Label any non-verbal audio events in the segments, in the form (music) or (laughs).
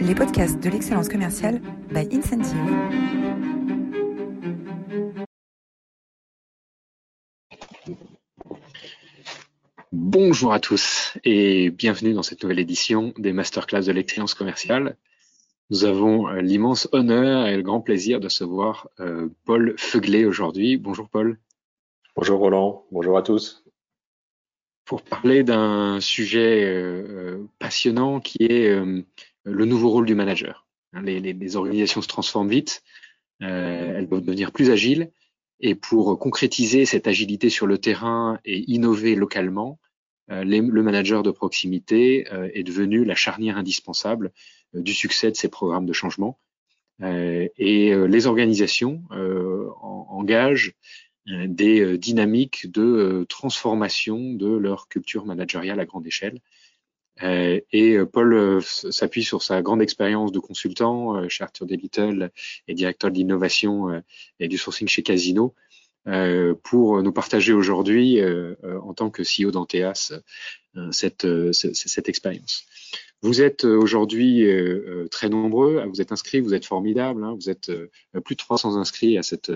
les podcasts de l'excellence commerciale by Incentive. Bonjour à tous et bienvenue dans cette nouvelle édition des masterclass de l'excellence commerciale. Nous avons euh, l'immense honneur et le grand plaisir de se voir euh, Paul Feuglet aujourd'hui. Bonjour Paul. Bonjour Roland, bonjour à tous. Pour parler d'un sujet euh, passionnant qui est le nouveau rôle du manager. Hein, les, organisations se transforment vite, euh, elles doivent devenir plus agiles, et pour concrétiser cette agilité sur le terrain et innover localement, euh, le manager de proximité euh, est devenu la charnière indispensable du succès de ces programmes de changement. et les organisations engagent des dynamiques de transformation de leur culture managériale à grande échelle et euh, Paul euh, s'appuie sur sa grande expérience de consultant chez Arthur Little et directeur d'innovation et du sourcing chez Casino pour nous partager aujourd'hui, en tant que CEO d'Anteas, cette, cette, expérience. Vous êtes aujourd'hui très nombreux, vous êtes inscrits, vous êtes formidables, hein, vous êtes plus de 300 inscrits à cette,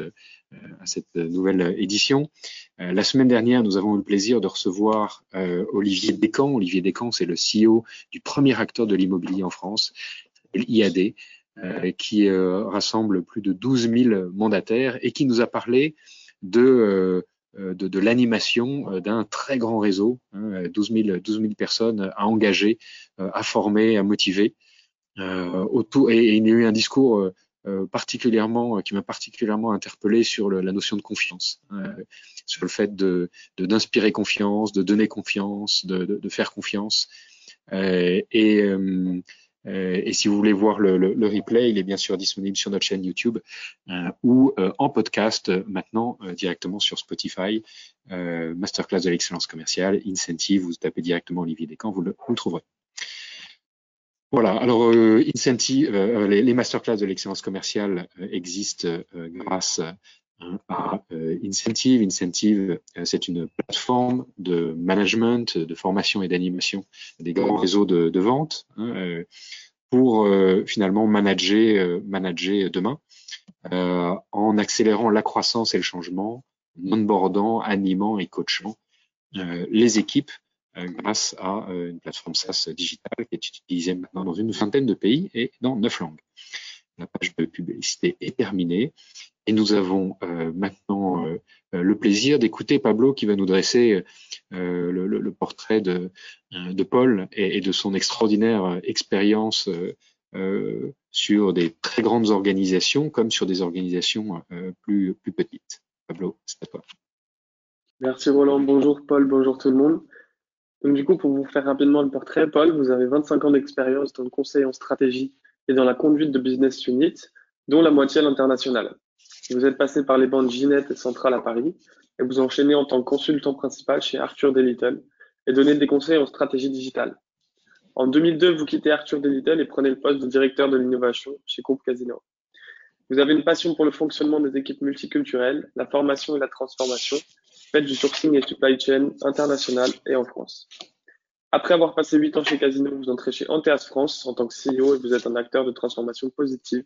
à cette nouvelle édition. Euh, la semaine dernière, nous avons eu le plaisir de recevoir euh, Olivier Descamps. Olivier Descamps, c'est le CEO du premier acteur de l'immobilier en France, l'IAD, euh, qui rassemble plus de 12 000 mandataires et qui nous a parlé de de, de l'animation d'un très grand réseau, hein, 12, 000, 12 000 personnes à engager, à former, à motiver. autour, et, il y a eu un discours euh, particulièrement, euh, qui m'a particulièrement interpellé sur la notion de confiance, hein, sur le fait de d'inspirer confiance, de donner confiance, de, faire confiance. Euh, et, euh, et si vous voulez voir le, replay, il est bien sûr disponible sur notre chaîne YouTube ou en podcast maintenant directement sur Spotify. Masterclass de l'excellence commerciale, Incentive, vous tapez directement Olivier Descamps, vous le, vous le trouverez. Voilà, alors euh, Incentive, euh, les, masterclass de l'excellence commerciale euh, existent grâce à Incentive. Incentive, c'est une plateforme de management, de formation et d'animation des grands réseaux de, vente hein, pour finalement manager, manager demain en accélérant la croissance et le changement, en onboardant, animant et coachant les équipes euh, grâce à euh, une plateforme SaaS digitale qui est utilisée maintenant dans une vingtaine de pays et dans neuf langues. La page de publicité est terminée et nous avons euh, maintenant le plaisir d'écouter Pablo qui va nous dresser le, portrait de, de Paul et, de son extraordinaire expérience sur des très grandes organisations comme sur des organisations plus, plus petites. Pablo, c'est à toi. Merci Roland, bonjour Paul, bonjour tout le monde. Donc, du coup, pour vous faire rapidement le portrait, Paul, vous avez 25 ans d'expérience dans le conseil en stratégie et dans la conduite de business unit, dont la moitié à l'international. Vous êtes passé par les banques Ginette et Centrale à Paris et vous enchaînez en tant que consultant principal chez Arthur Little et donnez des conseils en stratégie digitale. En 2002, vous quittez Arthur Little et prenez le poste de directeur de l'innovation chez Groupe Casino. Vous avez une passion pour le fonctionnement des équipes multiculturelles, la formation et la transformation Faites du sourcing et supply chain international et en France. Après avoir passé 8 ans chez Casino, vous entrez chez Anteas France en tant que CEO et vous êtes un acteur de transformation positive,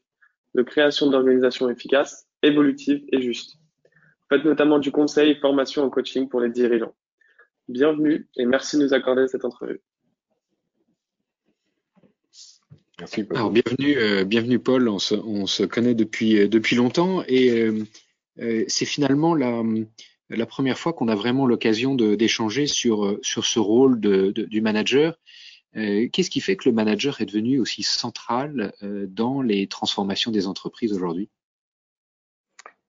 de création d'organisations efficaces, évolutives et justes. Vous faites notamment du conseil et formation en coaching pour les dirigeants. Bienvenue et merci de nous accorder cette entrevue. Merci Paul. Alors bienvenue, euh, bienvenue Paul. On se, on se, connaît depuis euh, depuis longtemps et euh, euh c'est finalement la la première fois qu'on a vraiment l'occasion d'échanger sur, euh, sur ce rôle de, de, du manager. Euh, Qu'est-ce qui fait que le manager est devenu aussi central euh, dans les transformations des entreprises aujourd'hui?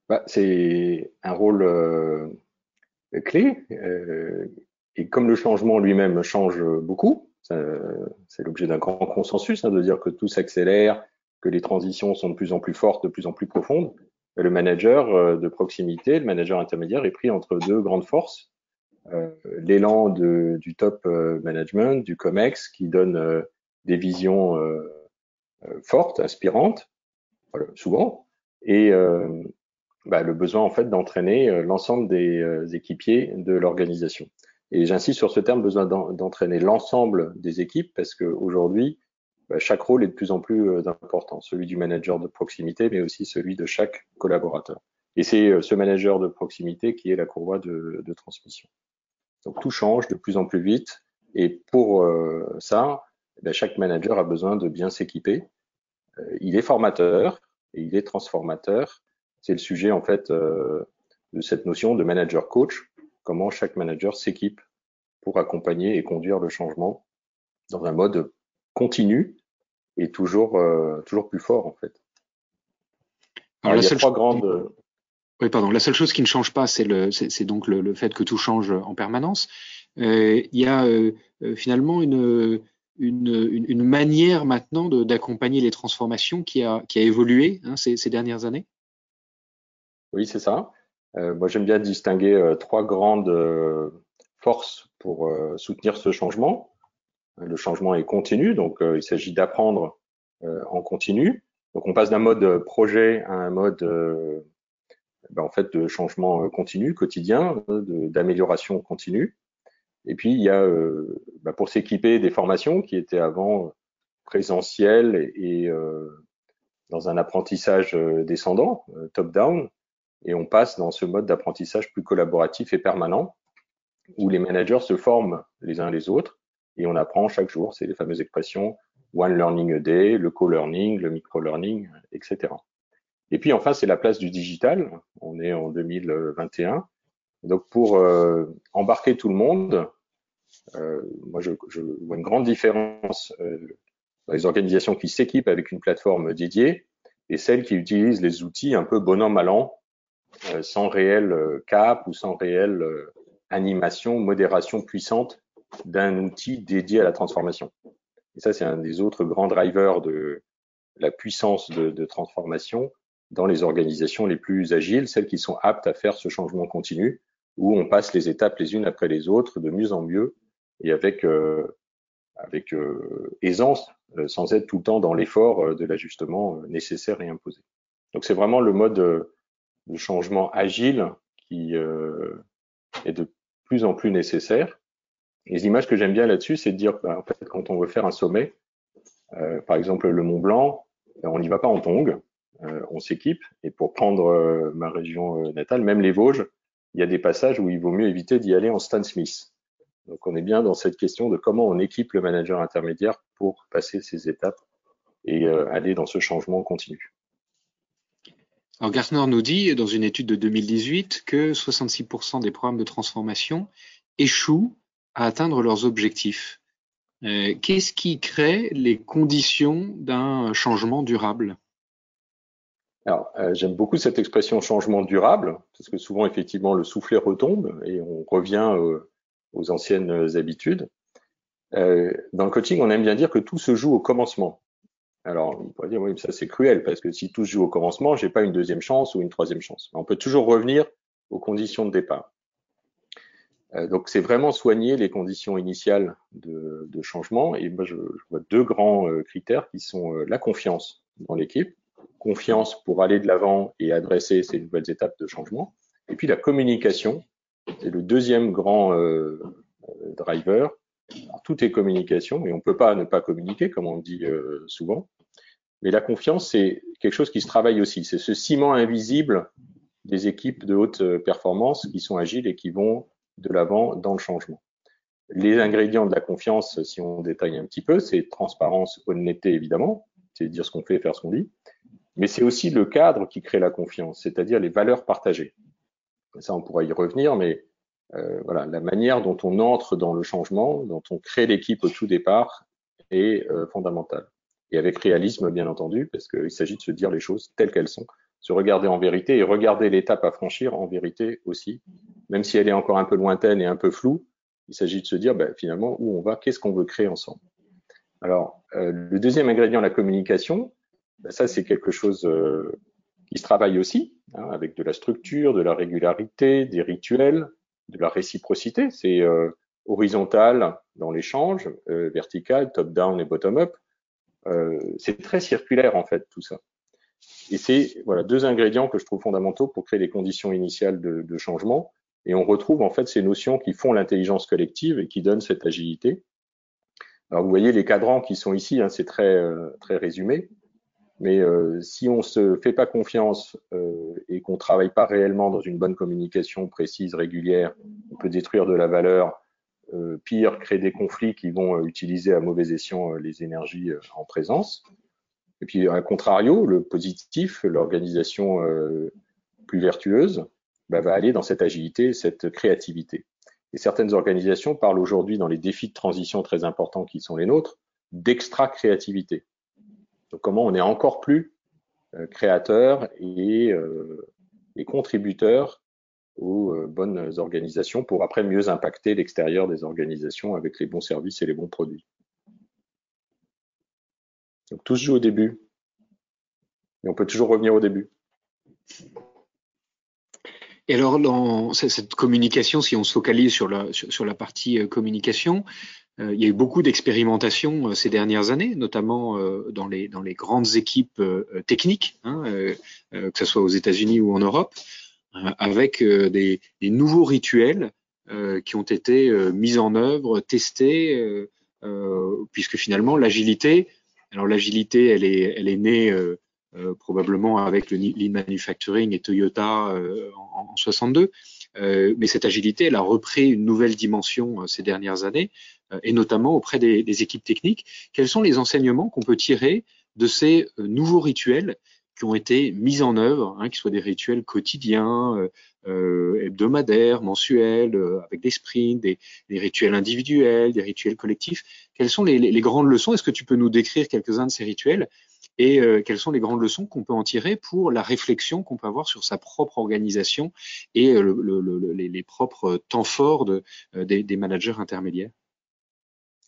Bah, C'est un rôle euh, clé. Et comme le changement lui-même change beaucoup, c'est l'objet d'un grand consensus hein, de dire que tout s'accélère, que les transitions sont de plus en plus fortes, de plus en plus profondes le manager euh, de proximité, le manager intermédiaire est pris entre deux grandes forces. Euh, l'élan du top euh, management, du COMEX, qui donne des visions fortes, inspirantes, souvent, et bah, le besoin en fait d'entraîner l'ensemble des équipiers de l'organisation. Et j'insiste sur ce terme, besoin d'entraîner l'ensemble des équipes, parce qu'aujourd'hui, bah, chaque rôle est de plus en plus euh, important, celui du manager de proximité, mais aussi celui de chaque collaborateur. Et c'est euh, ce manager de proximité qui est la courroie de, transmission. Donc tout change de plus en plus vite, et pour euh, ça, bah, chaque manager a besoin de bien s'équiper. il est formateur et il est transformateur. C'est le sujet en fait de cette notion de manager coach, comment chaque manager s'équipe pour accompagner et conduire le changement dans un mode continu et toujours, euh, toujours plus fort en fait. Alors, la seule trois grandes. Oui, pardon. La seule chose qui ne change pas, c'est donc le, le, fait que tout change en permanence. Euh, il y a euh, finalement une, une, une, manière maintenant d'accompagner les transformations qui a, qui a évolué hein, ces, ces, dernières années? Oui, c'est ça. Euh, moi, j'aime bien distinguer trois grandes forces pour soutenir ce changement. Le changement est continu, donc euh, il s'agit d'apprendre euh, en continu. Donc on passe d'un mode projet à un mode euh, ben, en fait de changement continu, quotidien, d'amélioration continue. Et puis il y a ben, pour s'équiper des formations qui étaient avant présentielles et, dans un apprentissage descendant, top-down, et on passe dans ce mode d'apprentissage plus collaboratif et permanent, où les managers se forment les uns les autres et on apprend chaque jour. C'est les fameuses expressions one learning a day, le co-learning, le micro-learning, etc. Et puis enfin, c'est la place du digital. On est en 2021. Donc pour euh, embarquer tout le monde, euh, moi je, vois une grande différence euh, dans les organisations qui s'équipent avec une plateforme dédiée et celles qui utilisent les outils un peu bon an mal an, sans réel cap ou sans réelle animation, modération puissante d'un outil dédié à la transformation. Et ça, c'est un des autres grands drivers de la puissance de, transformation dans les organisations les plus agiles, celles qui sont aptes à faire ce changement continu, où on passe les étapes les unes après les autres de mieux en mieux et avec, euh, avec euh, aisance, euh, sans être tout le temps dans l'effort euh, de l'ajustement euh, nécessaire et imposé. Donc c'est vraiment le mode de changement agile qui est de plus en plus nécessaire les images que j'aime bien là-dessus, c'est de dire, bah, en fait, quand on veut faire un sommet, euh, par exemple le Mont Blanc, ben, on n'y va pas en tongs, euh, on s'équipe. Et pour prendre euh, ma région euh, natale, même les Vosges, il y a des passages où il vaut mieux éviter d'y aller en Stan Smith. Donc on est bien dans cette question de comment on équipe le manager intermédiaire pour passer ces étapes et euh, aller dans ce changement continu. Alors Gartner nous dit dans une étude de 2018 que 66% des programmes de transformation échouent à atteindre leurs objectifs. Euh, qu'est-ce qui crée les conditions d'un changement durable? Alors, euh, j'aime beaucoup cette expression changement durable, parce que souvent, effectivement, le soufflet retombe et on revient aux anciennes habitudes. Euh, dans le coaching, on aime bien dire que tout se joue au commencement. Alors, on pourrait dire, oui, mais ça c'est cruel, parce que si tout se joue au commencement, j'ai pas une deuxième chance ou une troisième chance. On peut toujours revenir aux conditions de départ. Euh, donc c'est vraiment soigner les conditions initiales de, de changement. Et moi, je, vois deux grands euh, critères qui sont euh, la confiance dans l'équipe, confiance pour aller de l'avant et adresser ces nouvelles étapes de changement, et puis la communication. C'est le deuxième grand euh, driver. Tout est communication et on ne peut pas ne pas communiquer, comme on dit euh, souvent. Mais la confiance, c'est quelque chose qui se travaille aussi. C'est ce ciment invisible des équipes de haute performance qui sont agiles et qui vont de l'avant dans le changement. Les ingrédients de la confiance, si on détaille un petit peu, c'est transparence, honnêteté évidemment, c'est dire ce qu'on fait et faire ce qu'on dit, mais c'est aussi le cadre qui crée la confiance, c'est-à-dire les valeurs partagées. Ça, on pourra y revenir, mais euh, voilà, la manière dont on entre dans le changement, dont on crée l'équipe au tout départ, est euh, fondamentale. Et avec réalisme, bien entendu, parce qu'il s'agit de se dire les choses telles qu'elles sont, se regarder en vérité et regarder l'étape à franchir en vérité aussi, même si elle est encore un peu lointaine et un peu floue. Il s'agit de se dire ben, finalement où on va, qu'est-ce qu'on veut créer ensemble. Alors, euh, le deuxième ingrédient, la communication, ben, ça c'est quelque chose euh, qui se travaille aussi, hein, avec de la structure, de la régularité, des rituels, de la réciprocité. C'est euh, horizontal dans l'échange, euh, vertical, top-down et bottom-up. Euh, c'est très circulaire en fait tout ça. Et c'est voilà deux ingrédients que je trouve fondamentaux pour créer les conditions initiales de, de changement. Et on retrouve en fait ces notions qui font l'intelligence collective et qui donnent cette agilité. Alors vous voyez les cadrans qui sont ici, hein, c'est très très résumé. Mais euh, si on se fait pas confiance euh, et qu'on travaille pas réellement dans une bonne communication précise, régulière, on peut détruire de la valeur, euh, pire, créer des conflits qui vont utiliser à mauvais escient les énergies en présence. Et puis, à contrario, le positif, l'organisation plus vertueuse, bah, va aller dans cette agilité, cette créativité. Et certaines organisations parlent aujourd'hui, dans les défis de transition très importants qui sont les nôtres, d'extra-créativité. Donc comment on est encore plus euh, créateur et, euh, et contributeur aux euh, bonnes organisations pour après mieux impacter l'extérieur des organisations avec les bons services et les bons produits. Donc tout se joue au début. Et on peut toujours revenir au début. Et alors, dans cette communication, si on se focalise sur la, partie communication, euh, il y a eu beaucoup d'expérimentations euh, ces dernières années, notamment euh, dans les, grandes équipes techniques, hein, que ce soit aux États-Unis ou en Europe, avec des, nouveaux rituels qui ont été mis en œuvre, testés, puisque finalement l'agilité, alors l'agilité, elle est née probablement avec le lean manufacturing et Toyota en, en 62. Euh, mais cette agilité, elle a repris une nouvelle dimension ces dernières années euh, et notamment auprès des, des, équipes techniques. Quels sont les enseignements qu'on peut tirer de ces euh, nouveaux rituels qui ont été mis en œuvre, hein, qui soient des rituels quotidiens, euh, euh hebdomadaires, mensuels, avec des sprints, des, des, rituels individuels, des rituels collectifs? Quelles sont les, les grandes leçons? Est-ce que tu peux nous décrire quelques-uns de ces rituels et euh, quelles sont les grandes leçons qu'on peut en tirer pour la réflexion qu'on peut avoir sur sa propre organisation et le, les, propres temps forts de, des, managers intermédiaires?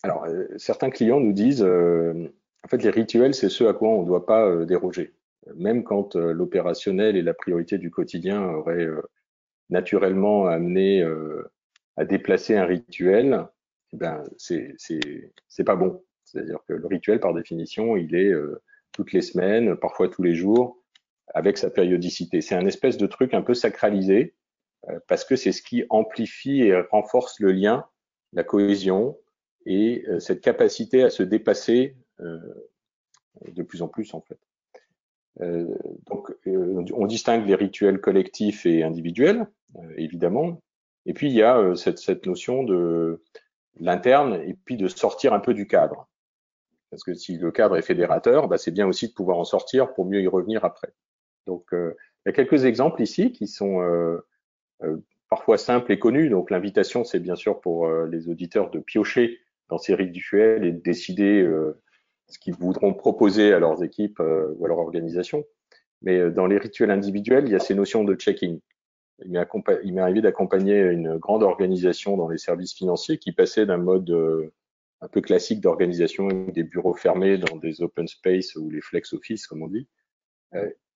Alors, euh, certains clients nous disent, euh, en fait, les rituels, c'est ce à quoi on ne doit pas euh, déroger. Même quand l'opérationnel et la priorité du quotidien auraient naturellement amené à déplacer un rituel, eh ben c'est pas bon. C'est-à-dire que le rituel, par définition, il est toutes les semaines, parfois tous les jours, avec sa périodicité. C'est un espèce de truc un peu sacralisé parce que c'est ce qui amplifie et renforce le lien, la cohésion, et euh, cette capacité à se dépasser euh, de plus en plus en fait. Euh, donc, on distingue les rituels collectifs et individuels, évidemment. Et puis, il y a cette, cette notion de l'interne et puis de sortir un peu du cadre. Parce que si le cadre est fédérateur, bah, c'est bien aussi de pouvoir en sortir pour mieux y revenir après. Donc, il y a quelques exemples ici qui sont parfois simples et connus. Donc, l'invitation, c'est bien sûr pour les auditeurs de piocher dans ces rituels et de décider euh, ce qu'ils voudront proposer à leurs équipes euh, ou à leur organisation. Mais euh, dans les rituels individuels, il y a ces notions de checking. Il m'est arrivé d'accompagner une grande organisation dans les services financiers qui passait d'un mode un peu classique d'organisation des bureaux fermés dans des open space ou les flex office, comme on dit.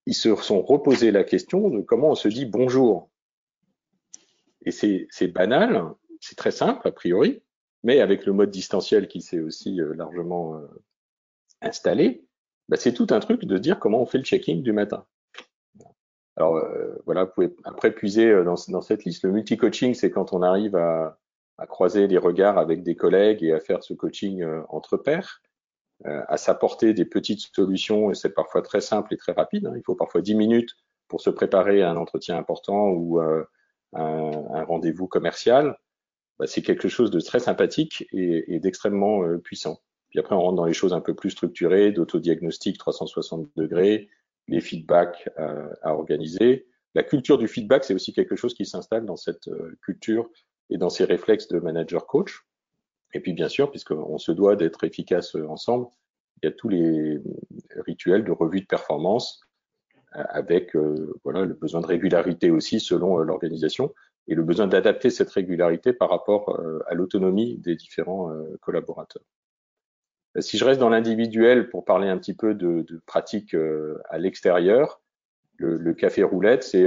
ils se sont reposés la question de comment on se dit bonjour. Et c'est banal, c'est très simple a priori, mais avec le mode distanciel qui s'est aussi euh, largement euh, installé, bah, c'est tout un truc de dire comment on fait le checking du matin. Alors euh, voilà, vous pouvez après puiser dans, dans cette liste. Le multi-coaching, c'est quand on arrive à, à, croiser les regards avec des collègues et à faire ce coaching entre pairs, à s'apporter des petites solutions, et c'est parfois très simple et très rapide. Hein. Il faut parfois 10 minutes pour se préparer à un entretien important ou un, un rendez-vous commercial bah, c'est quelque chose de très sympathique et, et d'extrêmement euh, puissant. Puis après, on rentre dans les choses un peu plus structurées, d'autodiagnostic 360 degrés, les feedbacks euh, à, organiser. La culture du feedback, c'est aussi quelque chose qui s'installe dans cette euh, culture et dans ces réflexes de manager coach. Et puis bien sûr, puisqu'on se doit d'être efficace ensemble, il y a tous les rituels de revue de performance avec voilà le besoin de régularité aussi selon l'organisation et le besoin d'adapter cette régularité par rapport euh, à l'autonomie des différents euh, collaborateurs. Euh, si je reste dans l'individuel pour parler un petit peu de, de pratiques à l'extérieur, le, le, café roulette, c'est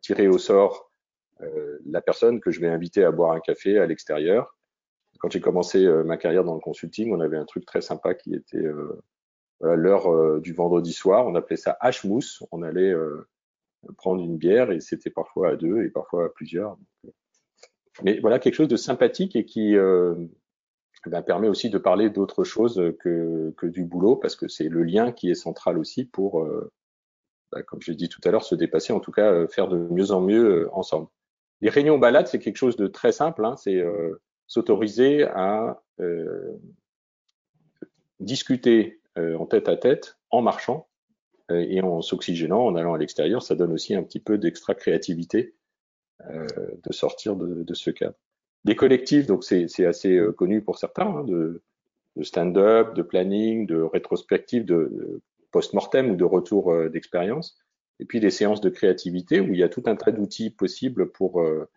tirer au sort la personne que je vais inviter à boire un café à l'extérieur. Quand j'ai commencé ma carrière dans le consulting, on avait un truc très sympa qui était voilà, l'heure du vendredi soir. On appelait ça H-mousse. On allait prendre une bière et c'était parfois à deux et parfois à plusieurs. Mais voilà quelque chose de sympathique et qui euh, ben, permet aussi de parler d'autre chose que, que, du boulot, parce que c'est le lien qui est central aussi pour, euh, bah, comme j'ai dit tout à l'heure, se dépasser, en tout cas euh, faire de mieux en mieux ensemble. Les réunions balades, c'est quelque chose de très simple, hein, c'est s'autoriser à discuter en tête à tête, en marchant et en s'oxygénant, en allant à l'extérieur. Ça donne aussi un petit peu d'extra créativité de sortir de, ce cadre. Des collectifs, donc c'est assez euh, connu pour certains, hein, de, stand-up, de planning, de rétrospective, de, post-mortem ou de retour euh, d'expérience. Et puis des séances de créativité où il y a tout un tas d'outils possibles pour euh,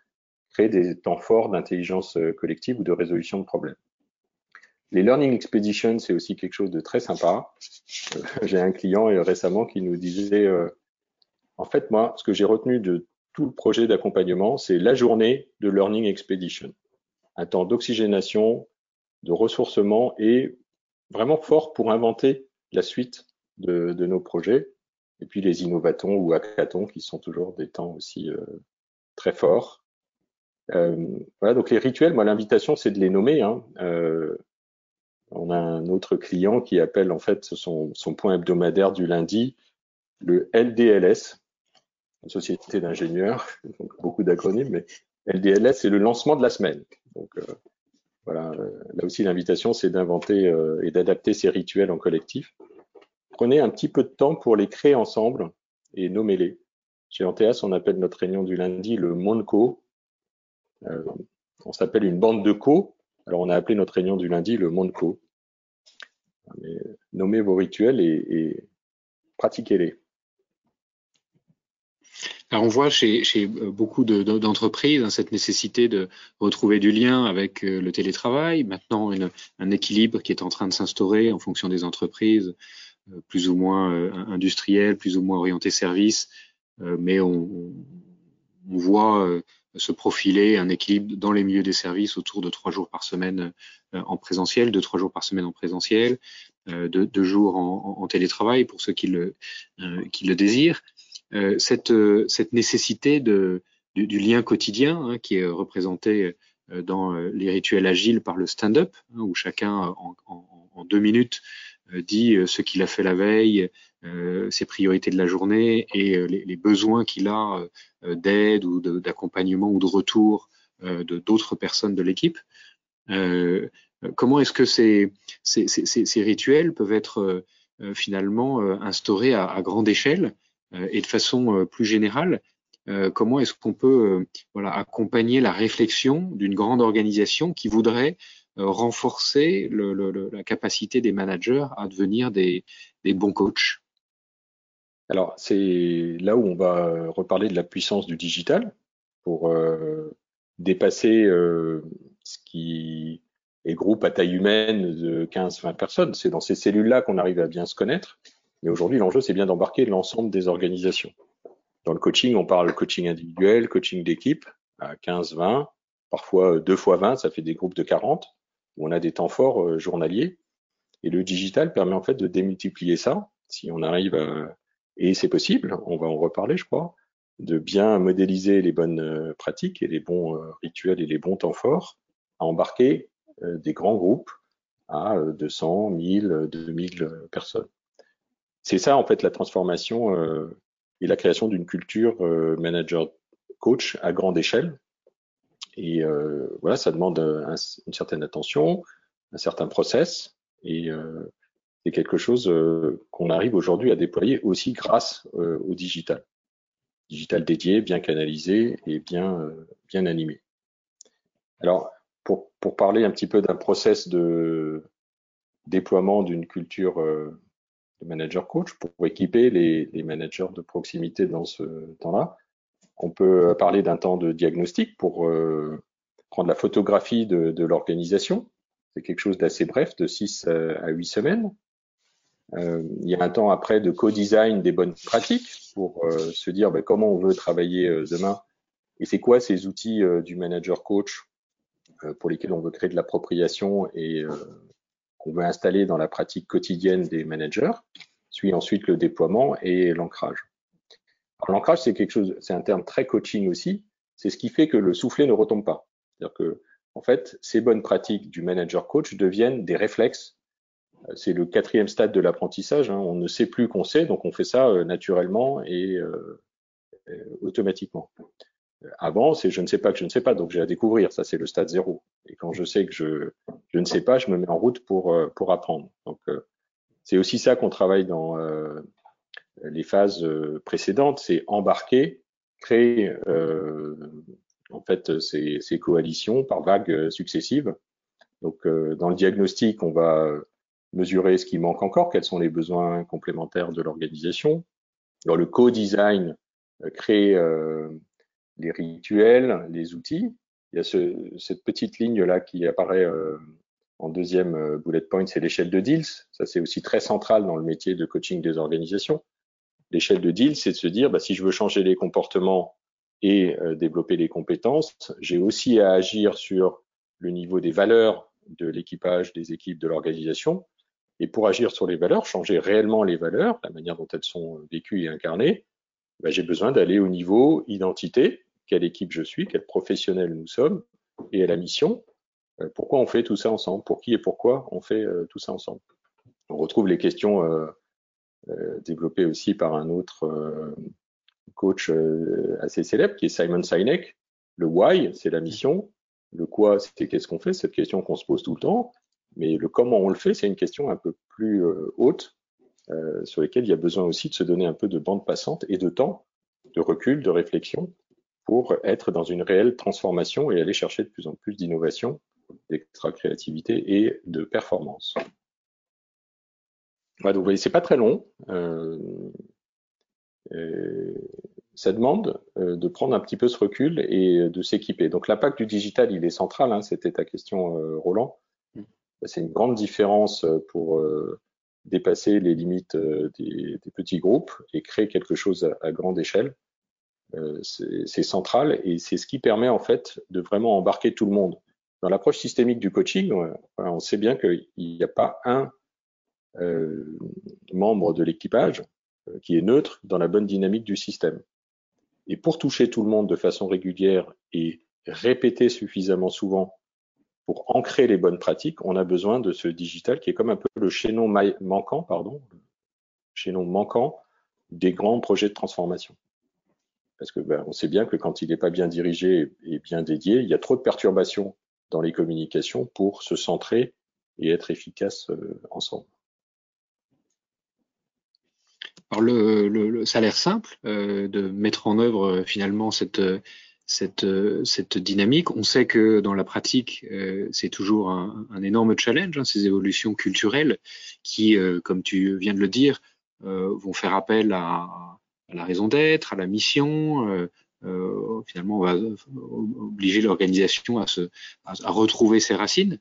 créer des temps forts d'intelligence collective ou de résolution de problèmes. Les Learning Expeditions, c'est aussi quelque chose de très sympa. (laughs) J'ai un client récemment qui nous disait, en fait, moi, ce que j'ai retenu de tout le projet d'accompagnement, c'est la journée de Learning Expedition. Un temps d'oxygénation, de ressourcement et vraiment fort pour inventer la suite de, nos projets. Et puis les innovatons ou hackathons qui sont toujours des temps aussi euh, très forts. Euh, voilà, donc les rituels, moi l'invitation c'est de les nommer. Hein. Euh, on a un autre client qui appelle en fait son, son point hebdomadaire du lundi le LDLS, une société d'ingénieurs, (laughs) donc beaucoup d'acronymes, mais LDLS, c'est le lancement de la semaine. Donc euh, voilà, là aussi l'invitation, c'est d'inventer euh, et d'adapter ces rituels en collectif. Prenez un petit peu de temps pour les créer ensemble et nommez-les. Chez Anteas, on appelle notre réunion du lundi le Monco. Euh, on s'appelle une bande de co. Alors on a appelé notre réunion du lundi le Monco. nommez vos rituels et, pratiquez-les. Alors on voit chez, beaucoup d'entreprises hein, cette nécessité de retrouver du lien avec euh, le télétravail, maintenant un équilibre qui est en train de s'instaurer en fonction des entreprises, plus ou moins industrielles, plus ou moins orientées services, mais on, voit se profiler un équilibre dans les milieux des services autour de trois jours par semaine en présentiel, de trois jours par semaine en présentiel, de deux jours en, télétravail pour ceux qui le, désirent. Euh, cette, euh, nécessité du, lien quotidien hein, qui est représenté euh, dans les rituels agiles par le stand-up, hein, où chacun en, deux minutes dit ce qu'il a fait la veille, ses priorités de la journée et les, besoins qu'il a d'aide ou d'accompagnement ou de retour de d'autres personnes de l'équipe. comment est-ce que ces, ces, ces, rituels peuvent être finalement instaurés à, à grande échelle euh, et de façon euh, plus générale, euh, comment est-ce qu'on peut voilà, accompagner la réflexion d'une grande organisation qui voudrait renforcer le, le, la capacité des managers à devenir des, bons coachs Alors, c'est là où on va reparler de la puissance du digital pour euh, dépasser euh, ce qui est groupe à taille humaine de 15-20 personnes. C'est dans ces cellules-là qu'on arrive à bien se connaître mais aujourd'hui, l'enjeu, c'est bien d'embarquer l'ensemble des organisations. Dans le coaching, on parle coaching individuel, coaching d'équipe à 15, 20, parfois 2 fois 20, ça fait des groupes de 40, où on a des temps forts euh, journaliers. Et le digital permet en fait de démultiplier ça, si on arrive à, et c'est possible, on va en reparler, je crois, de bien modéliser les bonnes euh, pratiques et les bons euh, rituels et les bons temps forts, à embarquer des grands groupes à 200, 1000, 2000 personnes c'est ça en fait la transformation et la création d'une culture euh, manager coach à grande échelle. Et euh, voilà, ça demande une certaine attention, un certain process, et c'est quelque chose qu'on arrive aujourd'hui à déployer aussi grâce au digital. Digital dédié, bien canalisé et bien, bien animé. Alors, pour, pour parler un petit peu d'un process de déploiement d'une culture de manager coach pour équiper les, les, managers de proximité dans ce temps-là. On peut parler d'un temps de diagnostic pour euh, prendre la photographie de, l'organisation. C'est quelque chose d'assez bref, de 6 à 8 semaines. Euh, il y a un temps après de co-design des bonnes pratiques pour euh, se dire ben, comment on veut travailler euh, demain et c'est quoi ces outils euh, du manager coach pour lesquels on veut créer de l'appropriation et qu'on veut installer dans la pratique quotidienne des managers, suit ensuite le déploiement et l'ancrage. L'ancrage, c'est quelque chose, c'est un terme très coaching aussi. C'est ce qui fait que le soufflet ne retombe pas. C'est-à-dire que en fait, ces bonnes pratiques du manager coach deviennent des réflexes. C'est le quatrième stade de l'apprentissage. Hein. On ne sait plus qu'on sait, donc on fait ça naturellement et automatiquement. Avant, c'est je ne sais pas que je ne sais pas, donc j'ai à découvrir. Ça, c'est le stade zéro. Et quand je sais que je, je ne sais pas, je me mets en route pour, euh, pour apprendre. Donc, euh, c'est aussi ça qu'on travaille dans euh, les phases précédentes, c'est embarquer, créer en fait ces, ces, coalitions par vagues successives. Donc, dans le diagnostic, on va mesurer ce qui manque encore, quels sont les besoins complémentaires de l'organisation. Dans le co-design, créer les rituels, les outils. Il y a ce, cette petite ligne là qui apparaît euh, en deuxième euh, bullet point, c'est l'échelle de deals. Ça, c'est aussi très central dans le métier de coaching des organisations. L'échelle de deals, c'est de se dire, bah, si je veux changer les comportements et euh, développer les compétences, j'ai aussi à agir sur le niveau des valeurs de l'équipage, des équipes, de l'organisation. Et pour agir sur les valeurs, changer réellement les valeurs, la manière dont elles sont vécues et incarnées, bah, j'ai besoin d'aller au niveau identité, quelle équipe je suis, quel professionnel nous sommes, et à la mission. Euh, pourquoi on fait tout ça ensemble Pour qui et pourquoi on fait euh, tout ça ensemble On retrouve les questions euh, développées aussi par un autre coach assez célèbre qui est Simon Sinek. Le why, c'est la mission. Le quoi, c'est qu'est-ce qu'on fait? Cette question qu'on se pose tout le temps. Mais le comment on le fait, c'est une question un peu plus haute sur laquelle il y a besoin aussi de se donner un peu de bande passante et de temps, de recul, de réflexion pour être dans une réelle transformation et aller chercher de plus en plus d'innovation, d'extra créativité et de performance. Voilà, donc vous voyez, c'est pas très long. Euh, ça demande euh, de prendre un petit peu ce recul et de s'équiper. Donc l'impact du digital, il est central. Hein, C'était ta question, euh, Roland. Mm. C'est une grande différence pour euh, dépasser les limites des, des, petits groupes et créer quelque chose à, à grande échelle. Euh, c'est central et c'est ce qui permet en fait de vraiment embarquer tout le monde. Dans l'approche systémique du coaching, on sait bien qu'il n'y a pas un euh, membre de l'équipage euh, qui est neutre dans la bonne dynamique du système. Et pour toucher tout le monde de façon régulière et répéter suffisamment souvent pour ancrer les bonnes pratiques, on a besoin de ce digital qui est comme un peu le chaînon manquant, pardon, chaînon manquant des grands projets de transformation. Parce que ben, on sait bien que quand il n'est pas bien dirigé et bien dédié, il y a trop de perturbations dans les communications pour se centrer et être efficace euh, ensemble. Alors le, ça a l'air simple euh, de mettre en œuvre euh, finalement cette, cette, dynamique. On sait que dans la pratique, euh, c'est toujours un, énorme challenge, hein, ces évolutions culturelles qui, euh, comme tu viens de le dire, vont faire appel à, la raison d'être, à la mission. Euh, euh, finalement, on va obliger l'organisation à, retrouver ses racines.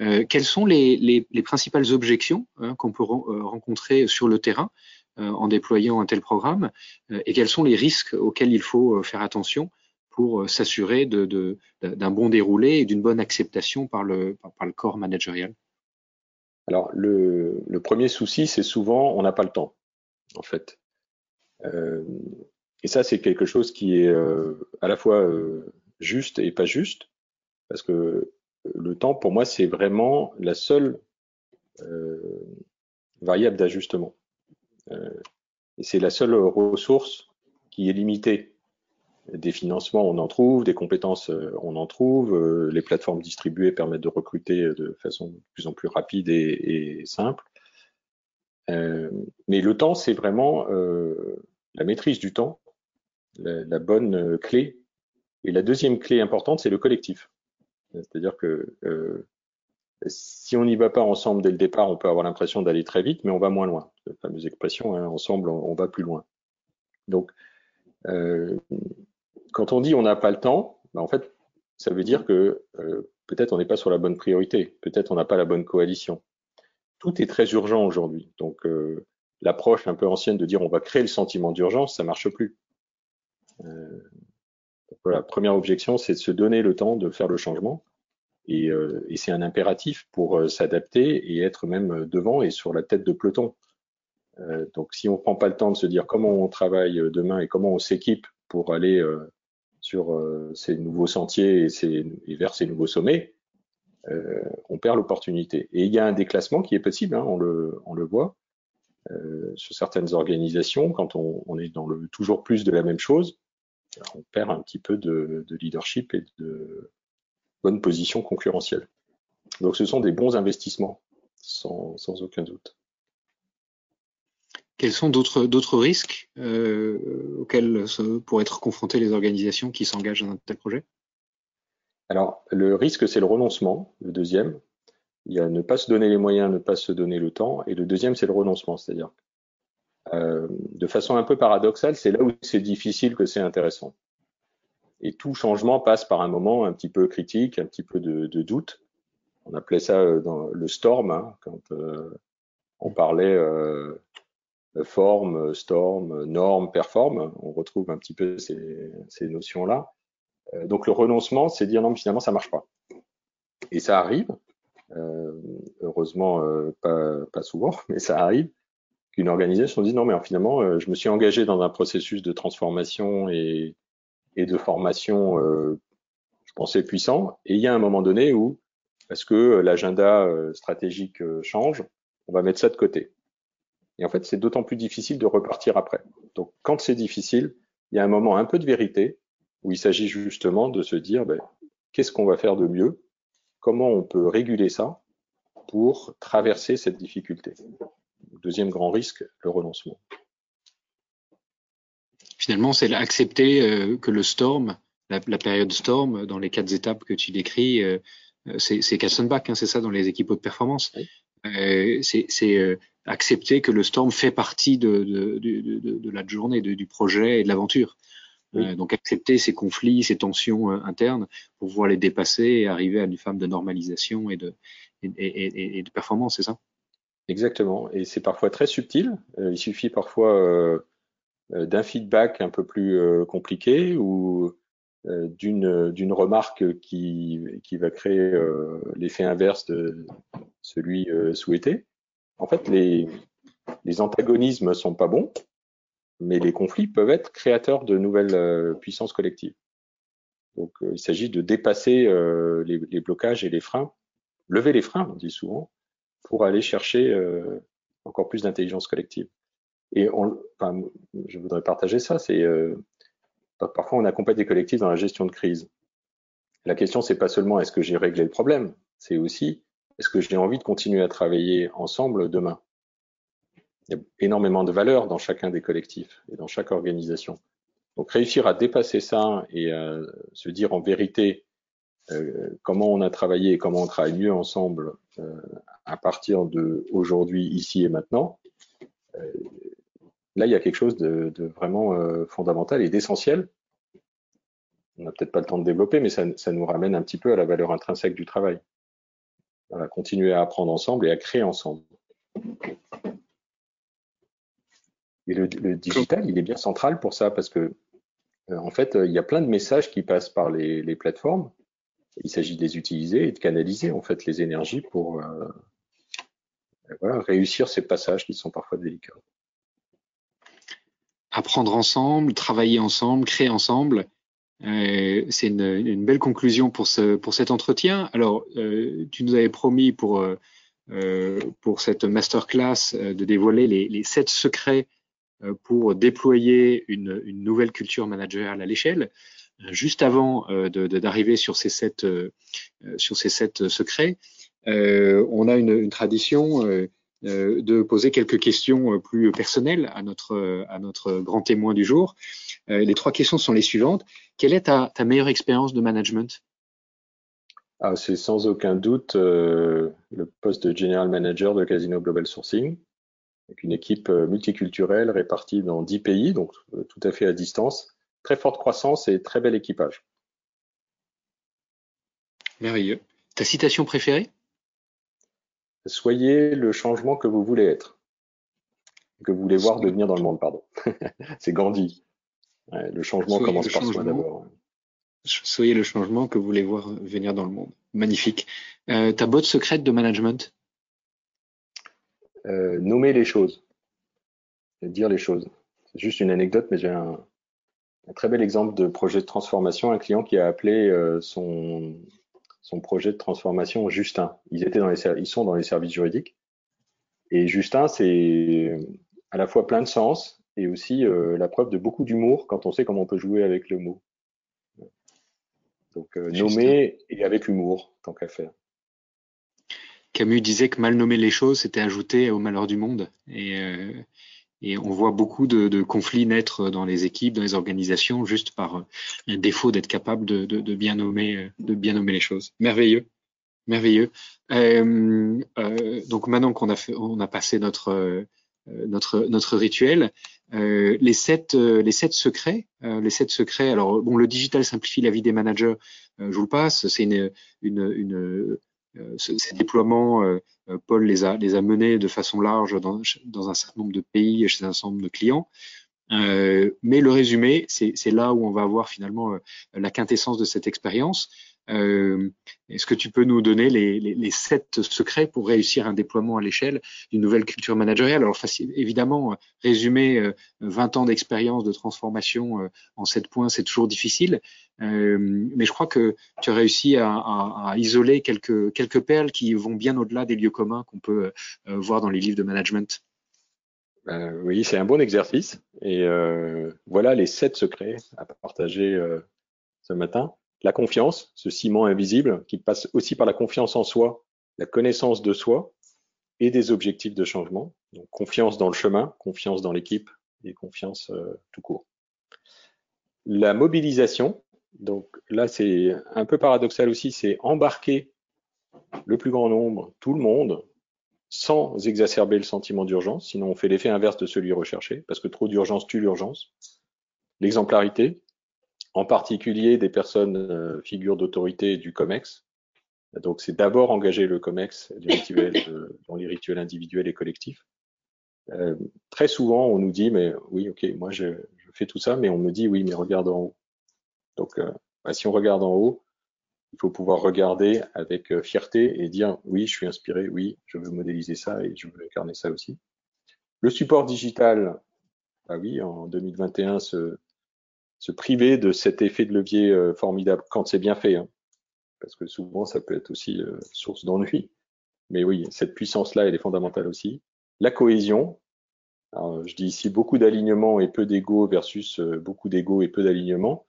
Euh, quelles sont les principales objections hein, qu'on peut rencontrer sur le terrain? En déployant un tel programme et quels sont les risques auxquels il faut faire attention pour s'assurer d'un de, bon déroulé et d'une bonne acceptation par le, par, le corps managérial? Alors, le, premier souci, c'est souvent on n'a pas le temps, en fait. Euh, et ça, c'est quelque chose qui est euh, à la fois euh, juste et pas juste, parce que le temps, pour moi, c'est vraiment la seule variable d'ajustement. Et c'est la seule ressource qui est limitée. Des financements, on en trouve, des compétences, on en trouve, les plateformes distribuées permettent de recruter de façon de plus en plus rapide et, simple. Euh, mais le temps, c'est vraiment euh, la maîtrise du temps, la, bonne euh, clé. Et la deuxième clé importante, c'est le collectif. C'est-à-dire que euh, si on n'y va pas ensemble dès le départ, on peut avoir l'impression d'aller très vite, mais on va moins loin. La fameuse expression, hein, ensemble, on, va plus loin. Donc, euh, quand on dit on n'a pas le temps, ben en fait, ça veut dire que euh, peut-être on n'est pas sur la bonne priorité, peut-être on n'a pas la bonne coalition. Tout est très urgent aujourd'hui. Donc, euh, l'approche un peu ancienne de dire on va créer le sentiment d'urgence, ça marche plus. Voilà, première objection, c'est de se donner le temps de faire le changement. Et, euh, et c'est un impératif pour euh, s'adapter et être même devant et sur la tête de peloton. donc si on prend pas le temps de se dire comment on travaille demain et comment on s'équipe pour aller sur ces nouveaux sentiers et, vers ces nouveaux sommets, on perd l'opportunité. Et il y a un déclassement qui est possible, hein, on, le, on le voit. Euh, sur certaines organisations, quand on, on, est dans le toujours plus de la même chose, on perd un petit peu de, de leadership et de bonne position concurrentielle. Donc ce sont des bons investissements, sans, sans aucun doute. Quels sont d'autres risques euh, auxquels pourraient être confrontées les organisations qui s'engagent dans un tel projet? Alors, le risque, c'est le renoncement, le deuxième. Il y a ne pas se donner les moyens, ne pas se donner le temps. Et le deuxième, c'est le renoncement. C'est-à-dire, euh, de façon un peu paradoxale, c'est là où c'est difficile que c'est intéressant. Et tout changement passe par un moment un petit peu critique, un petit peu de, de doute. On appelait ça euh, dans le storm, hein, quand euh, on parlait euh, forme, storm, norme, perform. On retrouve un petit peu ces, ces notions-là. Euh, donc le renoncement, c'est dire non, finalement, ça marche pas. Et ça arrive. Euh, heureusement, euh, pas, pas, souvent, (laughs) mais ça arrive qu'une organisation dise non, mais finalement, euh, je me suis engagé dans un processus de transformation et, et de formation, je pensais puissant, et il y a un moment donné où, parce que l'agenda stratégique change, on va mettre ça de côté. Et en fait, c'est d'autant plus difficile de repartir après. Donc, quand c'est difficile, il y a un moment un peu de vérité où il s'agit justement de se dire ben, qu'est-ce qu'on va faire de mieux? Comment on peut réguler ça pour traverser cette difficulté? Deuxième grand risque, le renoncement. Finalement, c'est accepter euh, que le storm, la, période storm, dans les quatre étapes que tu décris, euh, c'est Kassenbach, hein, c'est ça dans les équipes de performance. Euh, c'est accepter que le storm fait partie de, de la journée, du projet et de l'aventure. Euh, donc accepter ces conflits, ces tensions euh, internes pour pouvoir les dépasser et arriver à une forme de normalisation et de, et, et, et de performance, c'est ça? Exactement. Et c'est parfois très subtil. Euh, il suffit parfois d'un feedback un peu plus compliqué ou d'une d'une remarque qui qui va créer l'effet inverse de celui souhaité. En fait, les les antagonismes sont pas bons mais les conflits peuvent être créateurs de nouvelles euh, puissances collectives. Donc euh, il s'agit de dépasser euh, les, blocages et les freins, lever les freins, on dit souvent, pour aller chercher encore plus d'intelligence collective. Et on, enfin, je voudrais partager ça, c'est parfois on accompagne des collectifs dans la gestion de crise. La question c'est pas seulement est-ce que j'ai réglé le problème, c'est aussi est-ce que j'ai envie de continuer à travailler ensemble demain il y a énormément de valeur dans chacun des collectifs et dans chaque organisation. Donc réussir à dépasser ça et à se dire en vérité euh, comment on a travaillé et comment on travaille mieux ensemble euh, à partir de aujourd'hui, ici et maintenant, euh, là il y a quelque chose de, vraiment euh, fondamental et d'essentiel. On n'a peut-être pas le temps de développer, mais ça, nous ramène un petit peu à la valeur intrinsèque du travail. Continuer à apprendre ensemble et à créer ensemble. Et le, digital, il est bien central pour ça parce que, euh, en fait, il y a plein de messages qui passent par les, plateformes. Il s'agit de les utiliser et de canaliser en fait les énergies pour euh, réussir ces passages qui sont parfois délicats. Apprendre ensemble, travailler ensemble, créer ensemble, euh, c'est une, une, belle conclusion pour, ce, pour cet entretien. Alors, euh, tu nous avais promis pour, euh, pour cette masterclass de dévoiler les, les sept secrets euh, pour déployer une, une, nouvelle culture managériale à l'échelle. Euh, juste avant euh, d'arriver sur ces sept sur ces sept secrets, on a une, une tradition de poser quelques questions plus personnelles à notre, à notre grand témoin du jour. les trois questions sont les suivantes. Quelle est ta, ta meilleure expérience de management? Ah, C'est sans aucun doute le poste de General Manager de Casino Global Sourcing avec une équipe euh, multiculturelle répartie dans 10 pays, donc euh, tout à fait à distance. Très forte croissance et très bel équipage. Merveilleux. Ta citation préférée? Soyez le changement que vous voulez être, que vous voulez voir devenir dans le monde, pardon. (laughs) C'est Gandhi. le changement commence par soi d'abord. Soyez le changement que vous voulez voir venir dans le monde. Magnifique. Euh, ta botte secrète de management? Euh, nommer les choses, dire les choses. C'est juste une anecdote, mais j'ai un, un très bel exemple de projet de transformation, un client qui a appelé son, son projet de transformation Justin. Ils, étaient dans les, ils sont dans les services juridiques. Et Justin, c'est à la fois plein de sens et aussi la preuve de beaucoup d'humour quand on sait comment on peut jouer avec le mot. Donc nommer et avec humour, tant qu'à faire. Camus disait que mal nommer les choses, c'était ajouter au malheur du monde. Et, euh, et on voit beaucoup de, de, conflits naître dans les équipes, dans les organisations, juste par un défaut d'être capable de, de, de, bien nommer, de bien nommer les choses. Merveilleux, merveilleux. Euh, euh, donc maintenant qu'on a fait, on a passé notre euh, notre notre rituel, euh, les sept les sept secrets, les sept secrets. Alors bon, le digital simplifie la vie des managers. je vous le passe. C'est une, une, une euh, ces déploiements, euh, euh, Paul les a, les a menés de façon large dans, dans un certain nombre de pays et chez un certain nombre de clients. Euh, mais le résumé, c'est là où on va avoir finalement la quintessence de cette expérience. Euh, Est-ce que tu peux nous donner les, les, les, sept secrets pour réussir un déploiement à l'échelle d'une nouvelle culture managériale? Alors, facile, évidemment, résumer 20 ans d'expérience de transformation en sept points, c'est toujours difficile. Euh, mais je crois que tu as réussi à, à, à, isoler quelques, quelques perles qui vont bien au-delà des lieux communs qu'on peut euh, voir dans les livres de management. Euh, oui, c'est un bon exercice. Et euh, voilà les sept secrets à partager euh, ce matin. La confiance, ce ciment invisible qui passe aussi par la confiance en soi, la connaissance de soi et des objectifs de changement. Donc confiance dans le chemin, confiance dans l'équipe et confiance tout court. La mobilisation, donc là, c'est un peu paradoxal aussi, c'est embarquer le plus grand nombre, tout le monde, sans exacerber le sentiment d'urgence, sinon on fait l'effet inverse de celui recherché, parce que trop d'urgence tue l'urgence. L'exemplarité, en particulier des personnes euh, figures d'autorité du COMEX. Donc c'est d'abord engager le COMEX euh, dans les rituels individuels et collectifs. Euh, très souvent, on nous dit, mais oui, ok, moi je, je, fais tout ça, mais on me dit, oui, mais regarde en haut. Donc, euh, bah, si on regarde en haut, il faut pouvoir regarder avec euh, fierté et dire oui, je suis inspiré, oui, je veux modéliser ça et je veux incarner ça aussi. Le support digital, bah oui, en 2021, se, se priver de cet effet de levier euh, formidable quand c'est bien fait, hein, parce que souvent ça peut être aussi source d'ennui. Mais oui, cette puissance-là, elle est fondamentale aussi. La cohésion. Je dis ici beaucoup d'alignement et peu d'ego versus beaucoup d'ego et peu d'alignement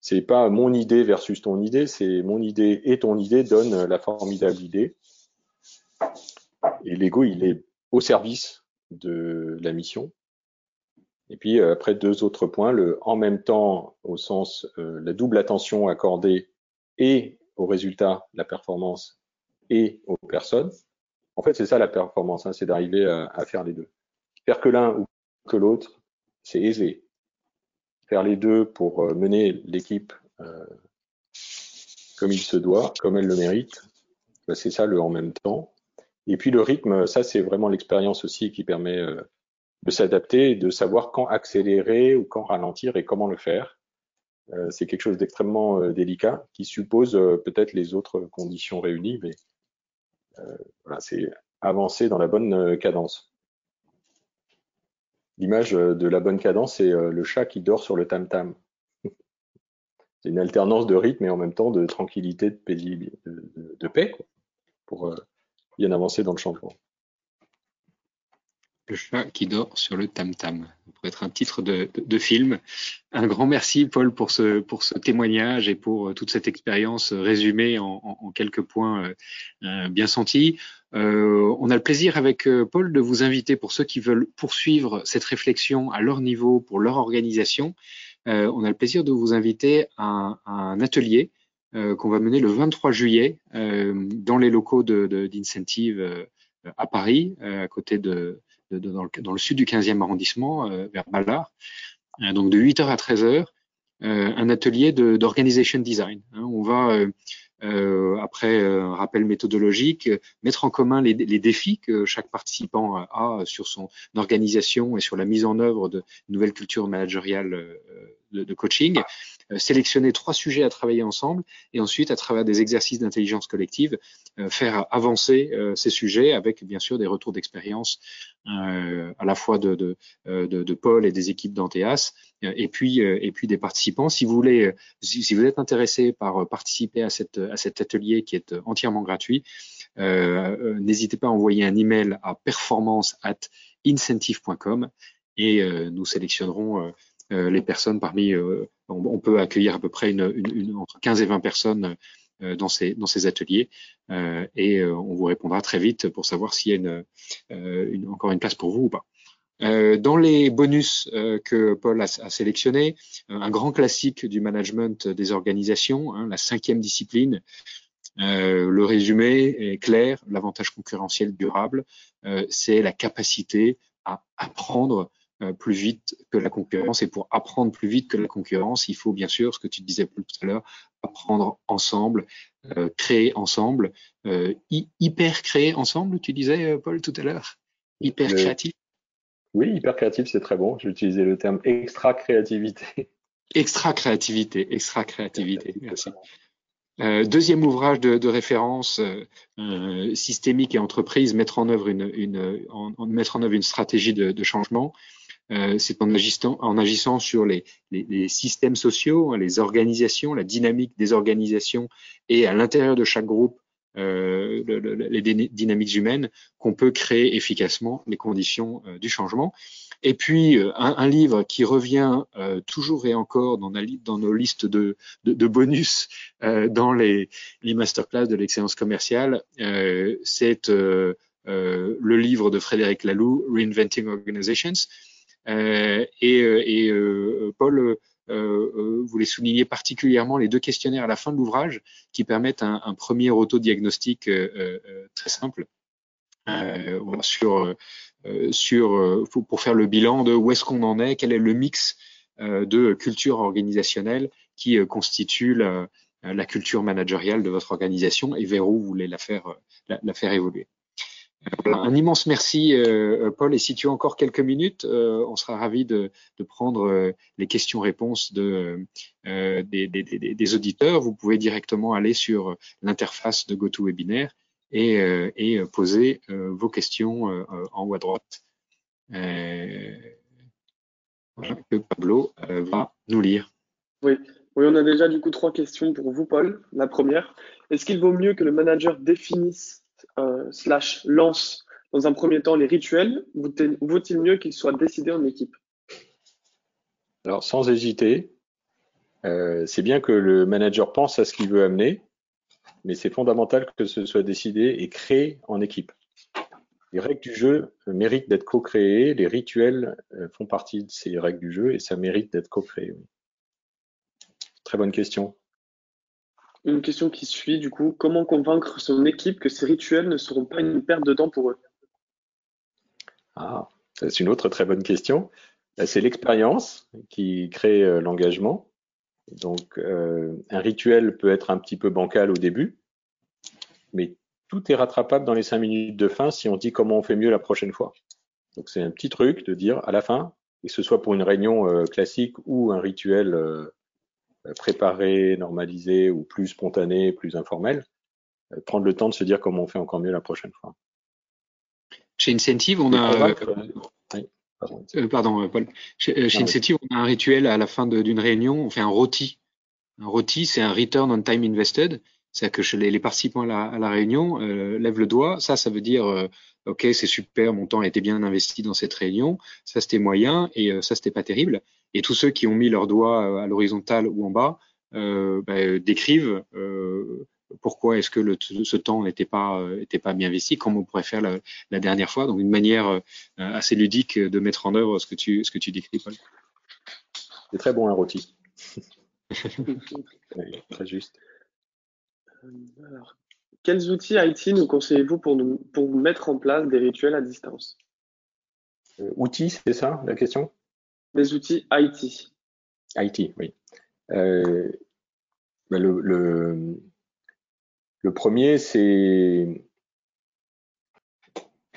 c'est pas mon idée versus ton idée, c'est mon idée et ton idée donnent la formidable idée. Et l'ego, il est au service de la mission. Et puis euh, après deux autres points, le en même temps au sens euh, la double attention accordée et au résultat, la performance et aux personnes. En fait, c'est ça la performance, hein, c'est d'arriver à, à, faire les deux. Faire que l'un ou que l'autre, c'est aisé faire les deux pour euh, mener l'équipe euh, comme il se doit, comme elle le mérite. Bah, c'est ça le en même temps. Et puis le rythme, ça c'est vraiment l'expérience aussi qui permet euh, de s'adapter, de savoir quand accélérer ou quand ralentir et comment le faire. c'est quelque chose d'extrêmement délicat qui suppose peut-être les autres conditions réunies, mais voilà, c'est avancer dans la bonne cadence. L'image euh, de la bonne cadence, c'est euh, le chat qui dort sur le tam-tam. (laughs) c'est une alternance de rythme et en même temps de tranquillité, de, de, paix, pour euh, bien avancer dans le changement. Le chat qui dort sur le tam-tam. Ça pourrait être un titre de, film. Un grand merci, Paul, pour ce, pour ce témoignage et pour toute cette expérience résumée en, quelques points euh, bien sentis. Euh, on a le plaisir avec euh, Paul de vous inviter pour ceux qui veulent poursuivre cette réflexion à leur niveau, pour leur organisation. Euh, on a le plaisir de vous inviter à, un atelier qu'on va mener le 23 juillet dans les locaux d'Incentive à Paris, à côté de, dans le, dans, le, sud du 15e arrondissement, vers Ballard. donc de 8h à 13h, un atelier d'organisation design. Hein. on va euh, après euh, un rappel méthodologique, mettre en commun les, les, défis que chaque participant a sur son organisation et sur la mise en œuvre de nouvelles cultures managériales euh, de, de coaching, sélectionner trois sujets à travailler ensemble et ensuite, à travers des exercices d'intelligence collective, faire avancer ces sujets avec bien sûr des retours d'expérience à la fois de, de, de, Paul et des équipes d'Anteas, et puis et puis des participants. Si vous voulez, si, vous êtes intéressé par participer à cette à cet atelier qui est entièrement gratuit, n'hésitez pas à envoyer un email à performance at incentive.com et nous sélectionnerons les personnes parmi. On, peut accueillir à peu près une, une, entre 15 et 20 personnes euh, dans ces, dans ces ateliers euh, et euh, on vous répondra très vite pour savoir s'il y a une, une, encore une place pour vous ou pas. Euh, dans les bonus euh, que Paul a, a sélectionnés, un grand classique du management des organisations, hein, la cinquième discipline, euh, le résumé est clair, l'avantage concurrentiel durable, c'est la capacité à apprendre euh, plus vite que la concurrence. Et pour apprendre plus vite que la concurrence, il faut bien sûr, ce que tu disais tout à l'heure, apprendre ensemble, euh, créer ensemble, euh, hyper créer ensemble, tu disais, Paul, tout à l'heure? Hyper créatif Oui, hyper créatif, c'est très bon. J'ai utilisé le terme extra créativité. Extra créativité, extra créativité, merci. Euh, deuxième ouvrage de, de référence euh, systémique et entreprise, mettre en œuvre une, une en, mettre en œuvre une stratégie de, de changement. Euh, c'est en agissant, en agissant sur les, les, les, systèmes sociaux, les organisations, la dynamique des organisations et à l'intérieur de chaque groupe, euh, le, le, les dynamiques humaines, qu'on peut créer efficacement les conditions euh, du changement. Et puis euh, un, livre qui revient toujours et encore dans, nos listes de, bonus dans les, les masterclass de l'excellence commerciale, c'est le livre de Frédéric Laloux, Reinventing Organizations, euh, et, euh, euh, Paul voulait souligner particulièrement les deux questionnaires à la fin de l'ouvrage qui permettent un, un premier autodiagnostic très simple sur sur pour faire le bilan de où est-ce qu'on en est, quel est le mix de culture organisationnelle qui constitue la, la, culture managériale de votre organisation et vers où vous voulez la faire la faire évoluer. Un immense merci, euh, Paul. Et si tu as encore quelques minutes, euh, on sera ravi de, de prendre euh, les questions-réponses de, des, des, des, auditeurs. Vous pouvez directement aller sur l'interface de GoToWebinar et, et poser vos questions en haut à droite. que Pablo va nous lire. Oui. oui, on a déjà du coup trois questions pour vous, Paul. La première, est-ce qu'il vaut mieux que le manager définisse euh, slash lance dans un premier temps les rituels, vaut-il mieux qu'ils soient décidés en équipe? Alors, sans hésiter, euh, c'est bien que le manager pense à ce qu'il veut amener, mais c'est fondamental que ce soit décidé et créé en équipe. Les règles du jeu méritent d'être co-créées, les rituels euh, font partie de ces règles du jeu et ça mérite d'être co-créé. Très bonne question. Une question qui suit, du coup, comment convaincre son équipe que ces rituels ne seront pas une perte de temps pour eux? Ah, c'est une autre très bonne question. Euh, c'est l'expérience qui crée euh, l'engagement. Donc, euh, un rituel peut être un petit peu bancal au début, mais tout est rattrapable dans les cinq minutes de fin si on dit comment on fait mieux la prochaine fois. Donc, c'est un petit truc de dire à la fin, et que ce soit pour une réunion classique ou un rituel préparé, normalisé ou plus spontané, plus informel, euh, prendre le temps de se dire comment on fait encore mieux la prochaine fois. Chez Incentive, on a. Euh, pardon, Paul. Chez, Incentive, on a un rituel à la fin d'une réunion, on fait un roti. Un roti, c'est un return on time invested. C'est-à-dire que les, les, participants à la, à la réunion euh, lèvent le doigt. Ça, ça veut dire, OK, c'est super, mon temps a été bien investi dans cette réunion. Ça, c'était moyen et ça, c'était pas terrible. Et tous ceux qui ont mis leurs doigts euh, à l'horizontale ou en bas euh, bah, décrivent euh, pourquoi est-ce que le, ce temps n'était pas était pas bien investi, comme on pourrait faire la, la dernière fois. Donc une manière assez ludique de mettre en œuvre ce que tu ce que tu décris, Paul. C'est très bon un rôti. (laughs) très juste. Alors, quels outils IT nous conseillez-vous pour, nous, pour mettre en place des rituels à distance? Outils, c'est ça la question? Des outils IT. IT, oui. Euh, ben le, le, le, premier, c'est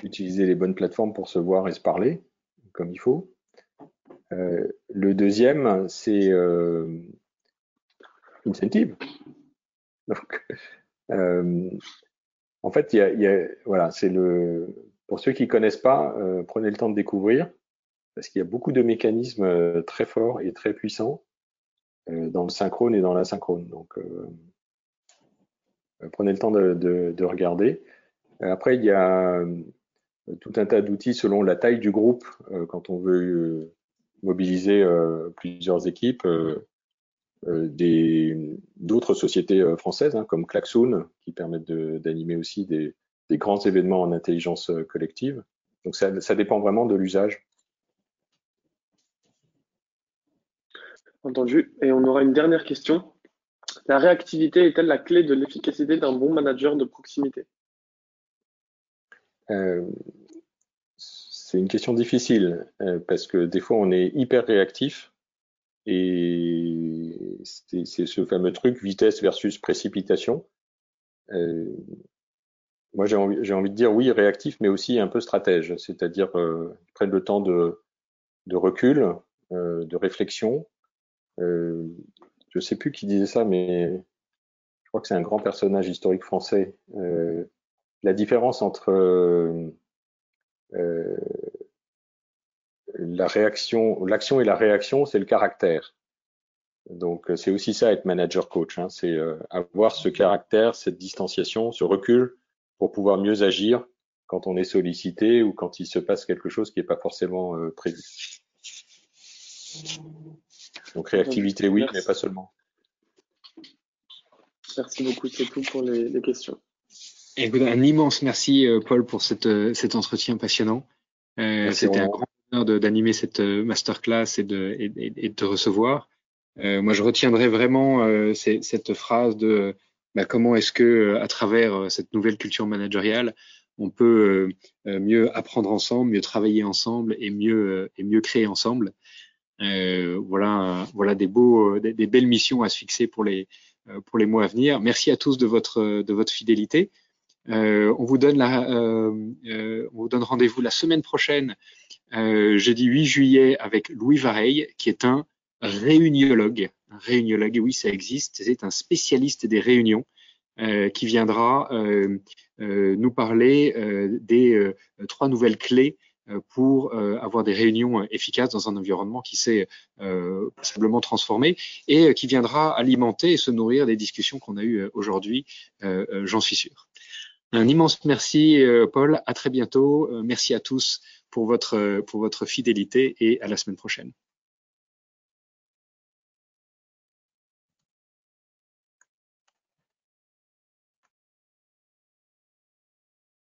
utiliser les bonnes plateformes pour se voir et se parler comme il faut. Euh, le deuxième, c'est euh, incentive. (laughs) Donc, euh, en fait, il y a, y a, voilà, c'est le pour ceux qui connaissent pas, prenez le temps de découvrir parce qu'il y a beaucoup de mécanismes très forts et très puissants dans le synchrone et dans l'asynchrone. Donc, prenez le temps de, de regarder. Après, il y a tout un tas d'outils selon la taille du groupe quand on veut mobiliser plusieurs équipes euh, d'autres sociétés euh, françaises hein, comme Klaxoon qui permettent d'animer aussi des, des, grands événements en intelligence euh, collective. Donc ça, ça dépend vraiment de l'usage. Entendu. Et on aura une dernière question. La réactivité est-elle la clé de l'efficacité d'un bon manager de proximité? Euh, C'est une question difficile parce que des fois on est hyper réactif et c'est ce fameux truc vitesse versus précipitation. Euh, moi, j'ai envie, envie, de dire oui, réactif, mais aussi un peu stratège, c'est-à-dire euh, prennent le temps de, de recul, euh, de réflexion. Euh, je sais plus qui disait ça, mais je crois que c'est un grand personnage historique français. Euh, la différence entre euh, la réaction, l'action et la réaction, c'est le caractère. Donc euh, c'est aussi ça être manager coach, hein, c'est euh, avoir ce caractère, cette distanciation, ce recul pour pouvoir mieux agir quand on est sollicité ou quand il se passe quelque chose qui n'est pas forcément euh, prévu. Donc réactivité, oui, mais pas seulement. Merci beaucoup, c'est tout pour les, les questions. un immense merci Paul pour cette, cet entretien passionnant. Euh, C'était un grand d'animer cette euh, masterclass et de, et, de te recevoir. Euh, moi, je retiendrai vraiment euh, cette phrase de bah, comment est-ce que, à travers cette nouvelle culture managériale, on peut mieux apprendre ensemble, mieux travailler ensemble et mieux et mieux créer ensemble. Voilà, voilà des beaux, des, des, belles missions à se fixer pour les pour les mois à venir. Merci à tous de votre de votre fidélité. Euh, on vous donne la, on vous donne rendez-vous la semaine prochaine euh, jeudi 8 juillet avec Louis Vareille, qui est un réuniologue. Un réuniologue, oui, ça existe. C'est un spécialiste des réunions euh, qui viendra euh, euh nous parler euh, des trois nouvelles clés pour avoir des réunions efficaces dans un environnement qui s'est possiblement transformé et qui viendra alimenter et se nourrir des discussions qu'on a eues aujourd'hui, j'en suis sûr. Un immense merci, Paul. À très bientôt. merci à tous pour votre, pour votre fidélité et à la semaine prochaine.